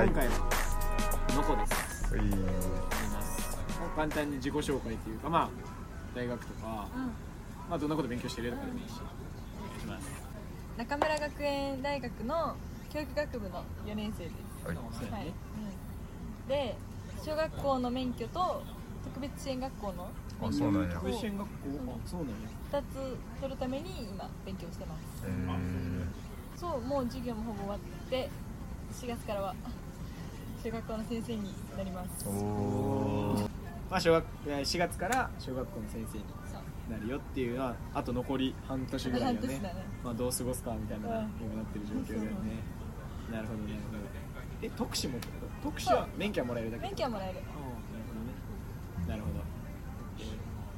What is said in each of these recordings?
はい。今回はのこです。はい。あります。まあ簡単に自己紹介というかまあ大学とか、うん。まあどんなこと勉強してるとかでもいいし。お願いします。中村学園大学の教育学部の4年生です。はい。はい。そうやね、うん、で小学校の免許と特別支援学校のあ免そうなんや。許を特別支援学校？あそうなんや。2つ取るために今勉強してます。えそうもう授業もほぼ終わって4月からは小学校の先生になります。まあ小学えー4月から小学校の先生になるよっていうのはあと残り半年ぐらいだよね。ね。まあどう過ごすかみたいなうん。今なってる状況だよね。なるほどなるほど。え特殊も特殊は免許はもらえるだけ？免許はもらえる。なるほどね。なるほど。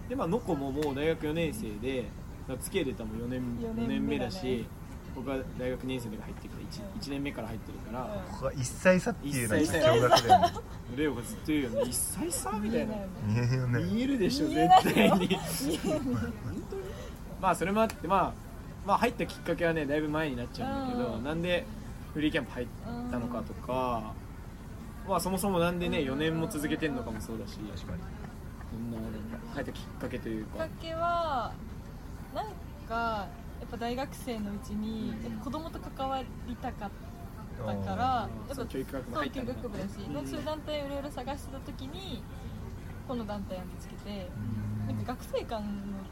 でまあのこももう大学4年生でつけれたも4年四4年目だ年目だしね僕は大学2年生で入ってきた 1, うん。年目から入ってるから、は一歳差っていうのは一歳小学だよね。レオがずっと言うよね。1歳差みたいな。見えるよね。見えるでしょ絶対に。まあそれもあってまあまあ入ったきっかけはねだいぶ前になっちゃうんだけど、うん。なんでフリーキャンプ入ったのかとか、まあそもそもなんでね4年も続けてんのかもそうだし確かに。そんな入ったきっかけというか。きっかけはなんかやっぱ大学生のうちにやっぱ子供と関わりたかったからやっぱそう教育学部だし、うんそういう団体をいろいろ探してた時にこの団体を見つけてなんか学生間の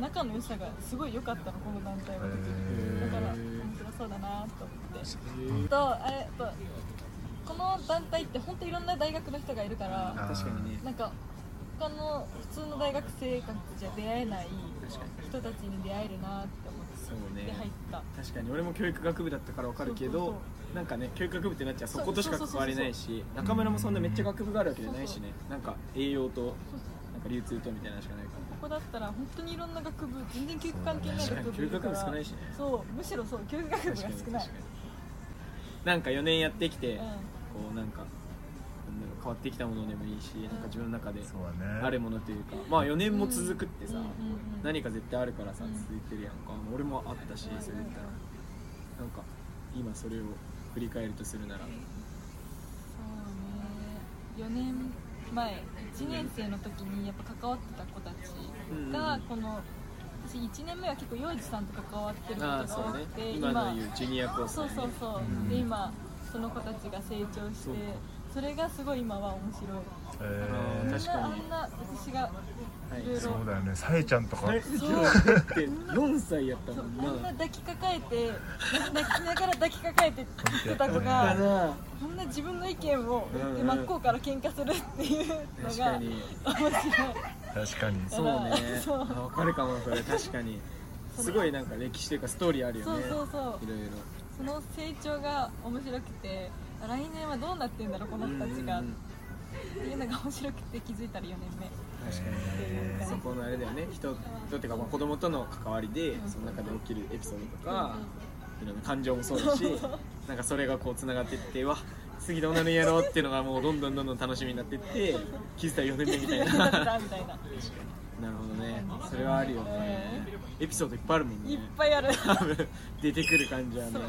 仲の良さがすごい良かったのこの団体は、へー。だから面白そうだなと思って。とあれとこの団体って本当いろんな大学の人がいるからあ確かにね。なんか他の普通の大学生活じゃ出会えない人たちに出会えるなって思ってそうね。で入った。確かに俺も教育学部だったから分かるけどなんかね教育学部ってなっちゃう。そことしか関われないし中村もそんなめっちゃ学部があるわけじゃないしね。なんか栄養となんか流通とみたいなのしかな。いからここだったら本当にいろんな学部全然教育関係ない学部教育学部少ないしね。そうむしろそう教育学部が少ない。なんか4年やってきて、うん。こうなんかなんだろう変わってきたものでもいいし、なんか自分の中であるものというかまあ4年も続くってさ、何か絶対あるからさうん。続いてるやんか、俺もあったしそれ言ったら。なんか今それを振り返るとするなら。そうね。4年前1年生の時にやっぱ関わってた子たちがうんこの私1年目は結構幼児さんと関わってることが多くて今の言うジュニアコースそうそうそう、うん。で今その子たちが成長してそれがすごい今は面白い。えあー確かに。あんなあんな私がはいいろいろそうだよね。さえちゃんとか。はい。そう。だって4歳やったそもんな。う。あんな抱きかかえて泣きながら抱きかかえてしてた子だがなこんな自分の意見を言ってう。ん真っ向から喧嘩するっていう。のが確かに面白い確かにそう。ねそう。あ分かるかもそれ確かにすごいなんか歴史という。かストーリーあるよそう。ねそう。そう。いろいろその成長が面白くて来年はどうなってんだろうこの子たちが。っうん。ていうのが面白くて気づいたら4年目。確かにえそこのあれだよね。人とっていうかまあ子供との関わりでうん。その中で起きるエピソードとうん。かいろんな感情もそうだしなんかそれがこうつながっていってわ次どうなるんやろうっていうのがもうどんどんどんどん楽しみになっていって 気づいたら4年目みたいな。みたいなほどね。それはあるよね。エピソードいっぱいあるもんね。いっぱいある。出てくる感じはね。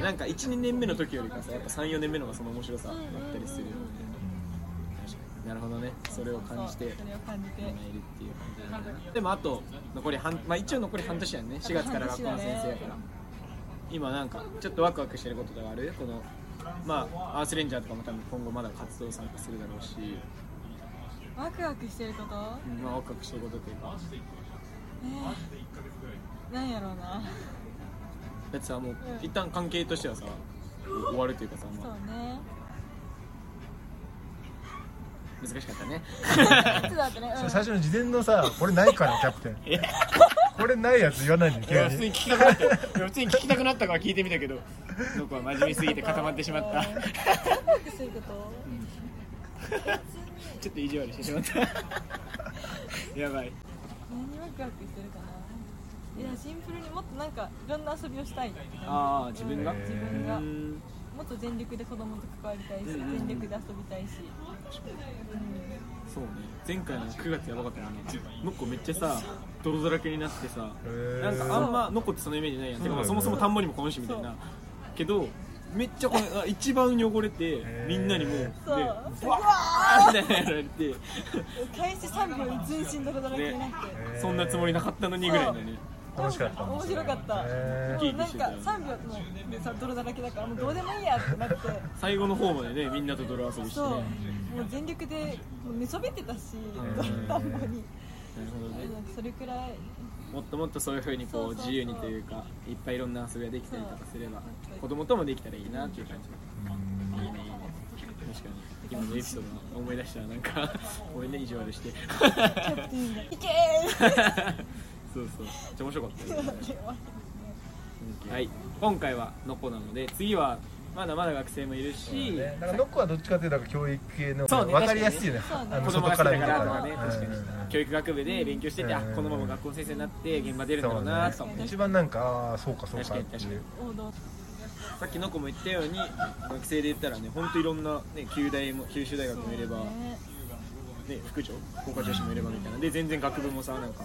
なんか12年目の時よりかさやっぱ34年目の方がその面白さあったりするよね。なるほどね。それを感じて今いるっていう感じだね。でもあと残り半まあ一応残り半年やんね。4月から学校の先生やから。今なんかちょっとワクワクしてることとかある？このまあアースレンジャーとかも多分今後まだ活動参加するだろうし、ワクワクしてること？うんまあワクワクしてることというか。え。ー、なんやろうな。だってさもううん。一旦関係としてはさ終わるというかさ、そう。まあ、ね。難しかったね。ってね、うん、最初の事前のさこれないからキャプテン。えこれないやつ言わないでいや急に。普通に聞きたくなったよいや普通に聞きたくなったから聞いてみたけど僕は真面目すぎて固まってしまった。ワクワクすること？ちょっと意地悪してしまった。やばい。何ワクワクしてるかないやシンプルにもっとなんかいろんな遊びをしたい。ああ自分が？うん。自分が。うんもっと全力で子供と関わりたいし、うんうんうん。全力で遊びたいし、そうね。前回の9月やばかったもん。ねノッコめっちゃさ泥だらけになってさなんかあんまノッコってそのイメージないやん。てかまあそもそも田んぼにもこのしみたいな。けどめっちゃこれあ一番汚れてみんなにもうでそう。ブワーみたいなやられて開始3秒に全身泥だらけになって、そんなつもりなかったのにぐらいのね楽しかった面白かった。へもうなんか3秒のさ泥だらけだからもうどうでもいいやってなって。最後の方までねみんなと泥遊びして。そう。もねう全力でもう寝そべってたし ん田んぼになるほどね。それくらいもっともっとそういう風にこそう自由にというかいっぱいいろんな遊びができたりとかすれば子供ともできたらいいなっていう感じ。うん。いいねいいね。確かに。今のエピソードを思い出したらなんか 俺ね意地悪して。キャプテンが「いけー!」そうそう。めっちゃ面白かったよ。ね。はい。今回はのこなので次はまだまだ学生もいるし、ねなんかノックはどっちかというと教育系のそうね分かりやすいよね。ね。あの子供が外から見たら。ねら確かに。教育学部で勉強してて、あうん。このまま学校の先生になって現場出るんだろうなとね一番なんかああそうかそうか確かにうさっきの子も言ったように学生で言ったらね本当いろんな、ね、九大も九州大学もいれば、ね。ね、副長高科女子もいればみたいな。で全然学部もさなんか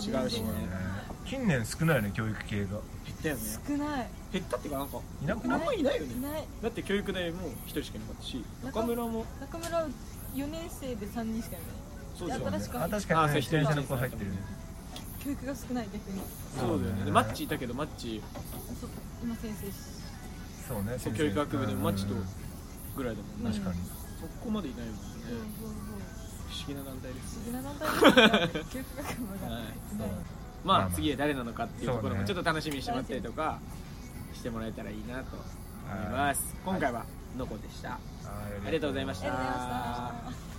違うしね近年少ないよね教育系が。減ったよね。少ない。減ったっていうかなんかいなくない？あんまいないよね。いない。だって教育大も一人しかいなかったし中村も中村4年生で3人しかいない。そうだよね。新しくあ確あかにそう一人自転車の子入ってるね。教育が少ない逆に。そうだよね。でマッチいたけどマッチそう今先生し。そうねそう教育学部でもマッチとうん。ぐらいだもんね。確かに。そこまでいないもんね。そうそう。不思議な団体ですそう不思議な団体ですね。教育学部が。はい。ないまあまあまあ。次は誰なのかっていうところもちょっと楽しみにしてもらったりとかしてもらえたらいいなと思います。今回はのこでした。ありがとうございました